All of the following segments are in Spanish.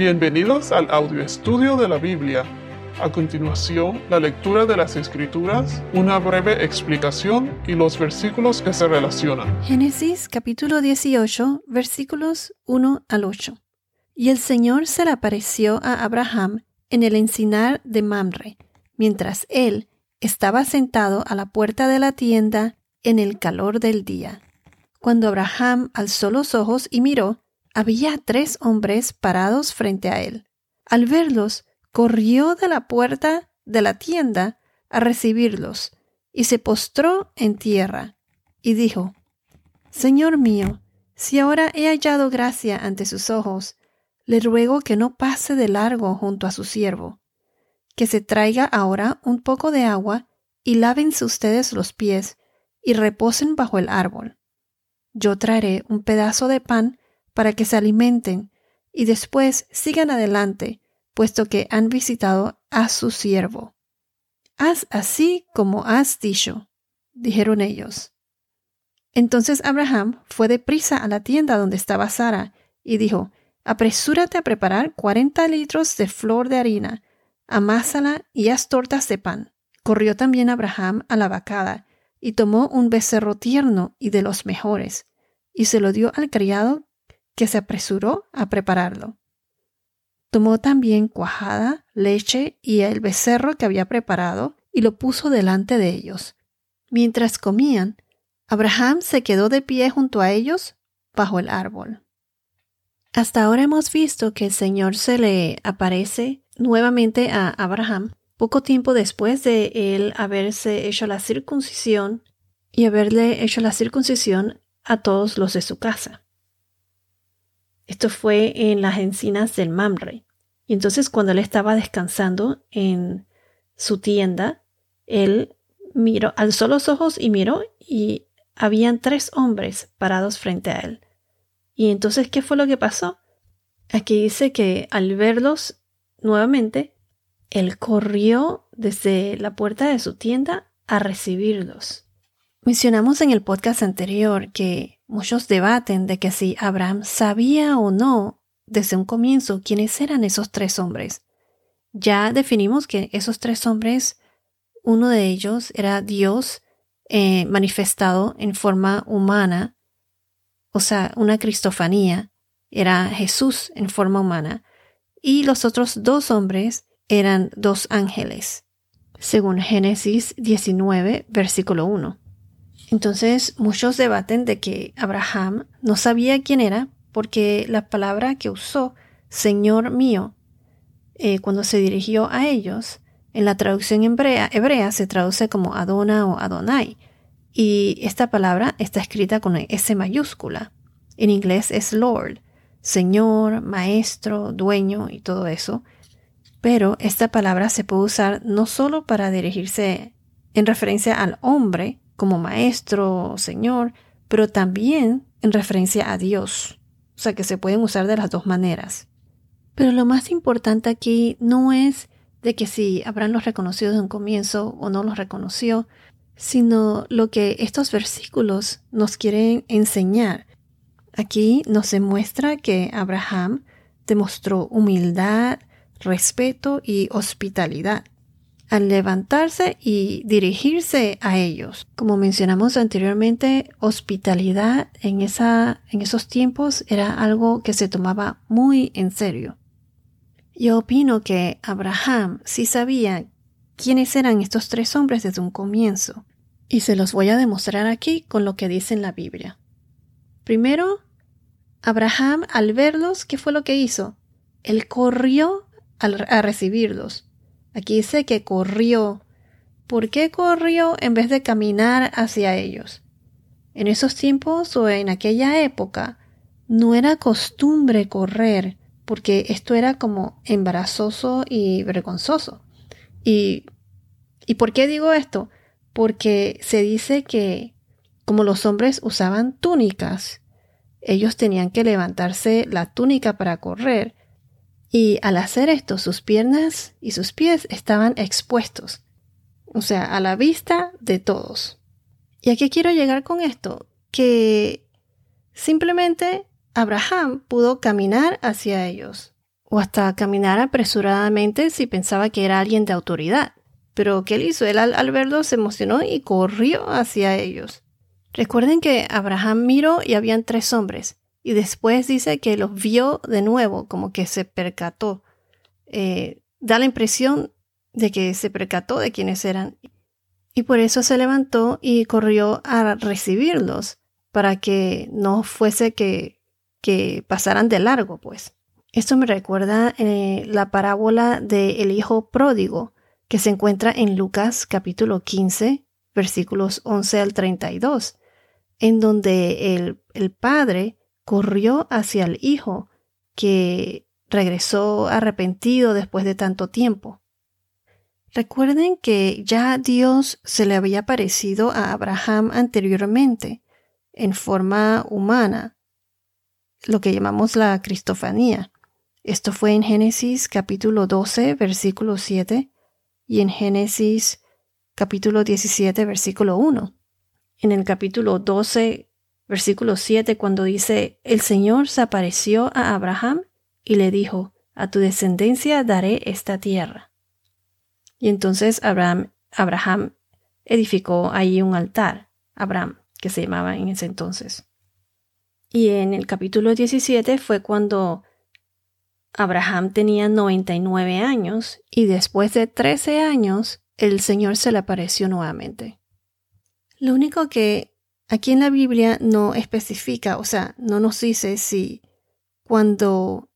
Bienvenidos al audio estudio de la Biblia. A continuación, la lectura de las Escrituras, una breve explicación y los versículos que se relacionan. Génesis capítulo 18, versículos 1 al 8. Y el Señor se le apareció a Abraham en el encinar de Mamre, mientras él estaba sentado a la puerta de la tienda en el calor del día. Cuando Abraham alzó los ojos y miró, había tres hombres parados frente a él. Al verlos, corrió de la puerta de la tienda a recibirlos y se postró en tierra y dijo, Señor mío, si ahora he hallado gracia ante sus ojos, le ruego que no pase de largo junto a su siervo, que se traiga ahora un poco de agua y lávense ustedes los pies y reposen bajo el árbol. Yo traeré un pedazo de pan para que se alimenten y después sigan adelante, puesto que han visitado a su siervo. Haz así como has dicho, dijeron ellos. Entonces Abraham fue deprisa a la tienda donde estaba Sara y dijo, Apresúrate a preparar cuarenta litros de flor de harina, amásala y haz tortas de pan. Corrió también Abraham a la vacada y tomó un becerro tierno y de los mejores, y se lo dio al criado que se apresuró a prepararlo. Tomó también cuajada, leche y el becerro que había preparado y lo puso delante de ellos. Mientras comían, Abraham se quedó de pie junto a ellos bajo el árbol. Hasta ahora hemos visto que el Señor se le aparece nuevamente a Abraham poco tiempo después de él haberse hecho la circuncisión y haberle hecho la circuncisión a todos los de su casa. Esto fue en las encinas del Mamre. Y entonces cuando él estaba descansando en su tienda, él miró, alzó los ojos y miró y habían tres hombres parados frente a él. Y entonces, ¿qué fue lo que pasó? Aquí dice que al verlos nuevamente, él corrió desde la puerta de su tienda a recibirlos. Mencionamos en el podcast anterior que Muchos debaten de que si Abraham sabía o no desde un comienzo quiénes eran esos tres hombres. Ya definimos que esos tres hombres, uno de ellos era Dios eh, manifestado en forma humana, o sea, una cristofanía, era Jesús en forma humana, y los otros dos hombres eran dos ángeles, según Génesis 19, versículo 1. Entonces muchos debaten de que Abraham no sabía quién era porque la palabra que usó, Señor mío, eh, cuando se dirigió a ellos, en la traducción hebrea, se traduce como Adona o Adonai. Y esta palabra está escrita con S mayúscula. En inglés es Lord, Señor, Maestro, Dueño y todo eso. Pero esta palabra se puede usar no solo para dirigirse en referencia al hombre, como maestro, señor, pero también en referencia a Dios. O sea que se pueden usar de las dos maneras. Pero lo más importante aquí no es de que si habrán los reconocidos de un comienzo o no los reconoció, sino lo que estos versículos nos quieren enseñar. Aquí nos demuestra que Abraham demostró humildad, respeto y hospitalidad al levantarse y dirigirse a ellos. Como mencionamos anteriormente, hospitalidad en, esa, en esos tiempos era algo que se tomaba muy en serio. Yo opino que Abraham sí sabía quiénes eran estos tres hombres desde un comienzo, y se los voy a demostrar aquí con lo que dice en la Biblia. Primero, Abraham al verlos, ¿qué fue lo que hizo? Él corrió a recibirlos Aquí dice que corrió. ¿Por qué corrió en vez de caminar hacia ellos? En esos tiempos o en aquella época no era costumbre correr, porque esto era como embarazoso y vergonzoso. ¿Y, ¿Y por qué digo esto? Porque se dice que como los hombres usaban túnicas, ellos tenían que levantarse la túnica para correr y al hacer esto, sus piernas y sus pies estaban expuestos, o sea, a la vista de todos. ¿Y a qué quiero llegar con esto? Que simplemente Abraham pudo caminar hacia ellos, o hasta caminar apresuradamente si pensaba que era alguien de autoridad. Pero ¿qué él hizo? Él al, verlo se emocionó y corrió hacia ellos. Recuerden que Abraham miró y habían tres hombres. Y después dice que los vio de nuevo, como que se percató. Eh, da la impresión de que se percató de quiénes eran. Y por eso se levantó y corrió a recibirlos, para que no fuese que, que pasaran de largo, pues. Esto me recuerda eh, la parábola del hijo pródigo, que se encuentra en Lucas capítulo 15, versículos 11 al 32, en donde el, el padre corrió hacia el hijo que regresó arrepentido después de tanto tiempo. Recuerden que ya Dios se le había parecido a Abraham anteriormente, en forma humana, lo que llamamos la cristofanía. Esto fue en Génesis capítulo 12, versículo 7 y en Génesis capítulo 17, versículo 1. En el capítulo 12, versículo 7, cuando dice, el Señor se apareció a Abraham y le dijo, a tu descendencia daré esta tierra. Y entonces Abraham, Abraham edificó ahí un altar, Abraham, que se llamaba en ese entonces. Y en el capítulo 17 fue cuando Abraham tenía 99 años y después de 13 años el Señor se le apareció nuevamente. Lo único que aquí en la Biblia no especifica, o sea, no nos dice si cuando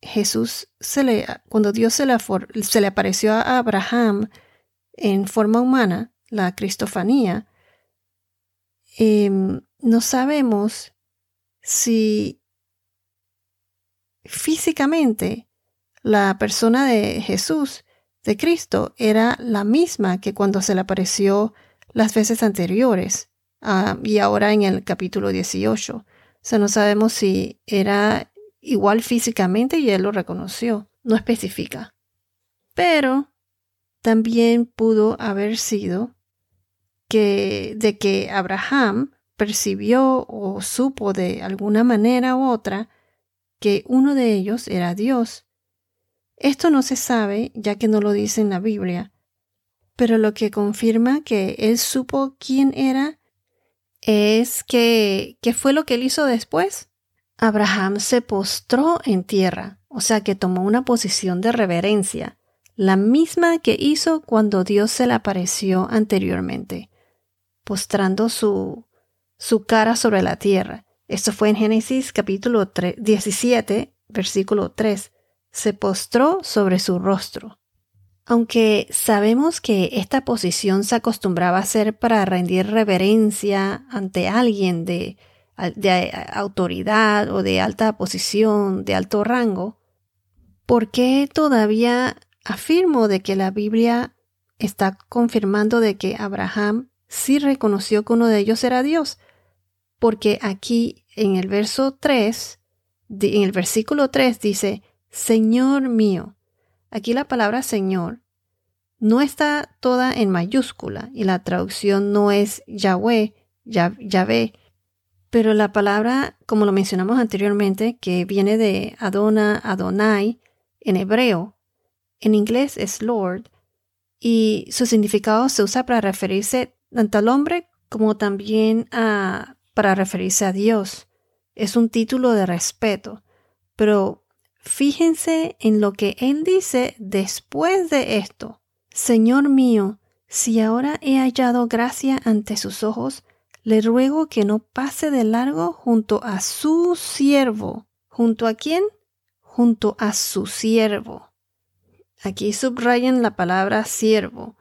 Jesús se le, cuando Dios se le, se le apareció a Abraham en forma humana, la cristofanía, em, no sabemos si físicamente la persona de Jesús, de Cristo, era la misma que cuando se le apareció las veces anteriores ah, y ahora en el capítulo 18. O sea, no sabemos si era igual físicamente y él lo reconoció, no especifica. Pero también pudo haber sido que de que Abraham percibió o supo de alguna manera u otra que uno de ellos era Dios. Esto no se sabe, ya que no lo dice en la Biblia, pero lo que confirma que él supo quién era es que, ¿qué fue lo que él hizo después? Abraham se postró en tierra, o sea que tomó una posición de reverencia, la misma que hizo cuando Dios se le apareció anteriormente, postrando su, su cara sobre la tierra. Esto fue en Génesis capítulo 17, versículo 3. Se postró sobre su rostro. Aunque sabemos que esta posición se acostumbraba a hacer para rendir reverencia ante alguien de, autoridad o de alta posición, de alto rango, ¿por qué todavía afirmo de que la Biblia está confirmando de que Abraham sí reconoció que uno de ellos era Dios? Porque aquí en el verso 3, en el versículo 3 dice, Señor mío. Aquí la palabra Señor no está toda en mayúscula y la traducción no es Yahweh, Yahvé, pero la palabra, como lo mencionamos anteriormente, que viene de Adona, Adonai, en hebreo, en inglés es Lord, y su significado se usa para referirse tanto al hombre como también a para referirse a Dios. Es un título de respeto, pero fíjense en lo que Él dice después de esto. Señor mío, si ahora he hallado gracia ante sus ojos, le ruego que no pase de largo junto a su siervo. ¿Junto a quién? Junto a su siervo. Aquí subrayan la palabra siervo.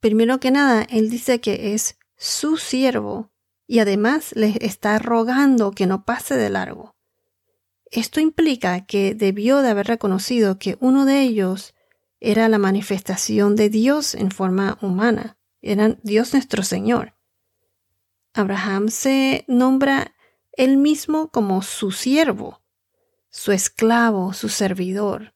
Primero que nada, él dice que es su siervo y además les está rogando que no pase de largo. Esto implica que debió de haber reconocido que uno de ellos era la manifestación de Dios en forma humana, era Dios nuestro Señor. Abraham se nombra él mismo como su siervo, su esclavo, su servidor.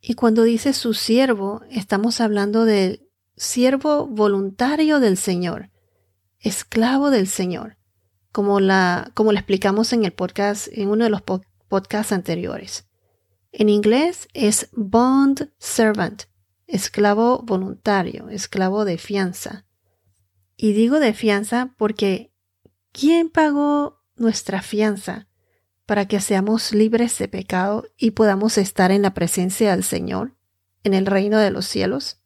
Y cuando dice su siervo, estamos hablando del siervo voluntario del Señor, esclavo del Señor, como la, como lo explicamos en el podcast, en uno de los podcasts anteriores. En inglés es bond servant, esclavo voluntario, esclavo de fianza. Y digo de fianza porque ¿quién pagó nuestra fianza para que seamos libres de pecado y podamos estar en la presencia del Señor, en el reino de los cielos?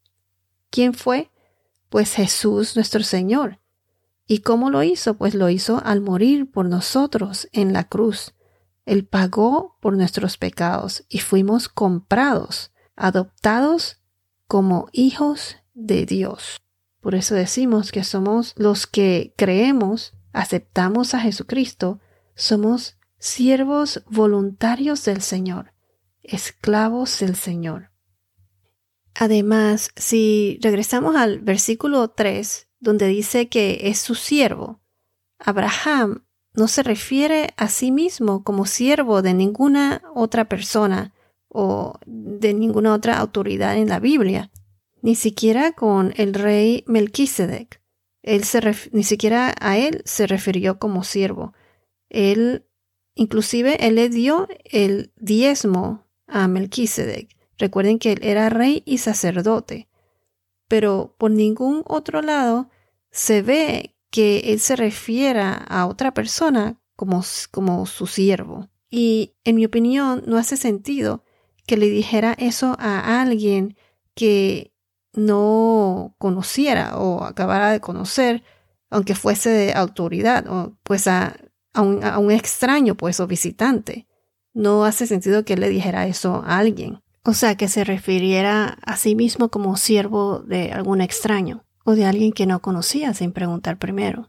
¿Quién fue? Pues Jesús nuestro Señor. ¿Y cómo lo hizo? Pues lo hizo al morir por nosotros en la cruz. Él pagó por nuestros pecados y fuimos comprados, adoptados como hijos de Dios. Por eso decimos que somos los que creemos, aceptamos a Jesucristo, somos siervos voluntarios del Señor, esclavos del Señor. Además, si regresamos al versículo 3, donde dice que es su siervo, Abraham no se refiere a sí mismo como siervo de ninguna otra persona o de ninguna otra autoridad en la Biblia, ni siquiera con el rey Melquisedec. Él ni siquiera a él se refirió como siervo. Él, inclusive, él le dio el diezmo a Melquisedec. Recuerden que él era rey y sacerdote. Pero por ningún otro lado se ve que él se refiera a otra persona como, como su siervo. Y en mi opinión no hace sentido que le dijera eso a alguien que no conociera o acabara de conocer, aunque fuese de autoridad, o pues a, un, a un extraño, pues, o visitante. No hace sentido que le dijera eso a alguien. O sea, que se refiriera a sí mismo como siervo de algún extraño o de alguien que no conocía sin preguntar primero.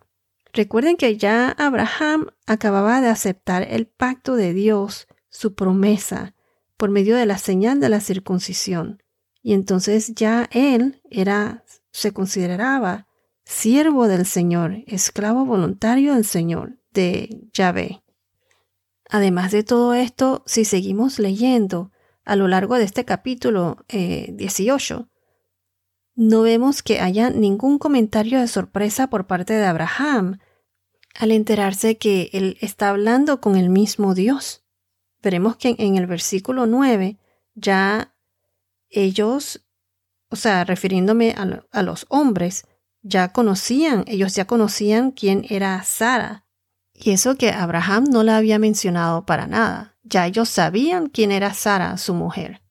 Recuerden que ya Abraham acababa de aceptar el pacto de Dios, su promesa, por medio de la señal de la circuncisión. Y entonces ya él era, se consideraba siervo del Señor, esclavo voluntario del Señor, de Yahvé. Además de todo esto, si seguimos leyendo a lo largo de este capítulo 18, eh, no vemos que haya ningún comentario de sorpresa por parte de Abraham al enterarse que él está hablando con el mismo Dios. Veremos que en el versículo 9 ya ellos, o sea, refiriéndome a, a los hombres, ya conocían, ellos ya conocían quién era Sara. Y eso que Abraham no la había mencionado para nada. Ya ellos sabían quién era Sara, su mujer.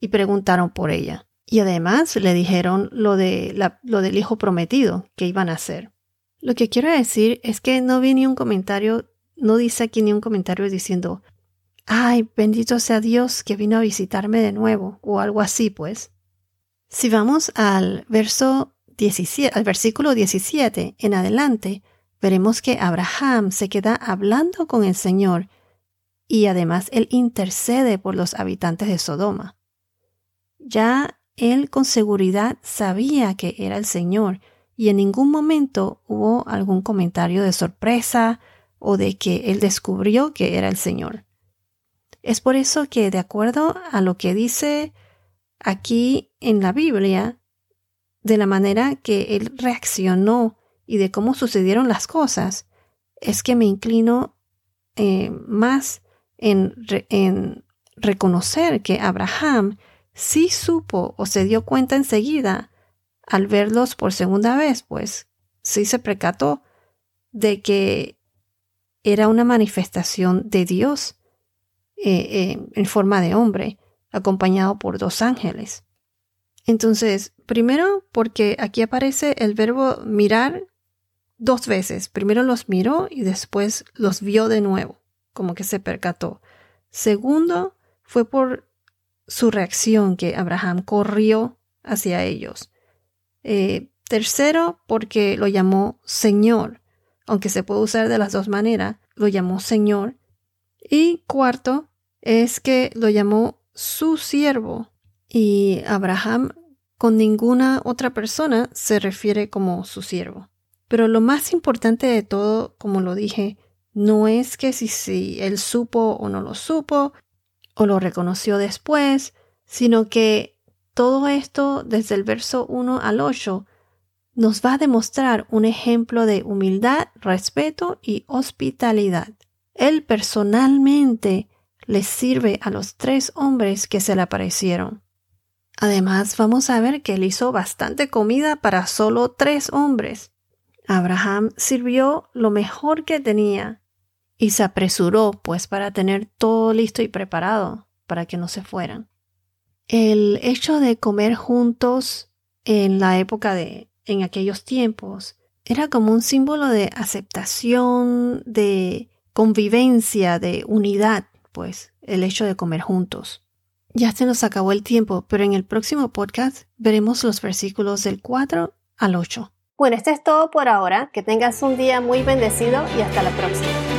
Y preguntaron por ella. Y además le dijeron lo, de lo del hijo prometido que iban a hacer. Lo que quiero decir es que no vi ni un comentario, no dice aquí ni un comentario diciendo, ay, bendito sea Dios que vino a visitarme de nuevo, o algo así, pues. Si vamos al verso 17, al versículo 17 en adelante, veremos que Abraham se queda hablando con el Señor y además él intercede por los habitantes de Sodoma. Ya él con seguridad sabía que era el Señor y en ningún momento hubo algún comentario de sorpresa o de que él descubrió que era el Señor. Es por eso que, de acuerdo a lo que dice aquí en la Biblia, de la manera que él reaccionó y de cómo sucedieron las cosas, es que me inclino eh, más en, en reconocer que Abraham sí supo o se dio cuenta enseguida al verlos por segunda vez, pues sí se percató de que era una manifestación de Dios eh, eh, en forma de hombre, acompañado por dos ángeles. Entonces, primero porque aquí aparece el verbo mirar dos veces. Primero los miró y después los vio de nuevo, como que se percató. Segundo, fue por su reacción que Abraham corrió hacia ellos. Eh, tercero, porque lo llamó Señor, aunque se puede usar de las dos maneras, lo llamó Señor. Y cuarto, es que lo llamó su siervo. Y Abraham con ninguna otra persona se refiere como su siervo. Pero lo más importante de todo, como lo dije, no es que si, si él supo o no lo supo, o lo reconoció después, sino que todo esto desde el verso 1 al 8 nos va a demostrar un ejemplo de humildad, respeto y hospitalidad. Él personalmente les sirve a los tres hombres que se le aparecieron. Además, vamos a ver que él hizo bastante comida para solo tres hombres. Abraham sirvió lo mejor que tenía y se apresuró, pues, para tener todo listo y preparado para que no se fueran. El hecho de comer juntos en la época de, en aquellos tiempos, era como un símbolo de aceptación, de convivencia, de unidad, pues, el hecho de comer juntos. Ya se nos acabó el tiempo, pero en el próximo podcast veremos los versículos del 4 al 8. Bueno, esto es todo por ahora. Que tengas un día muy bendecido y hasta la próxima.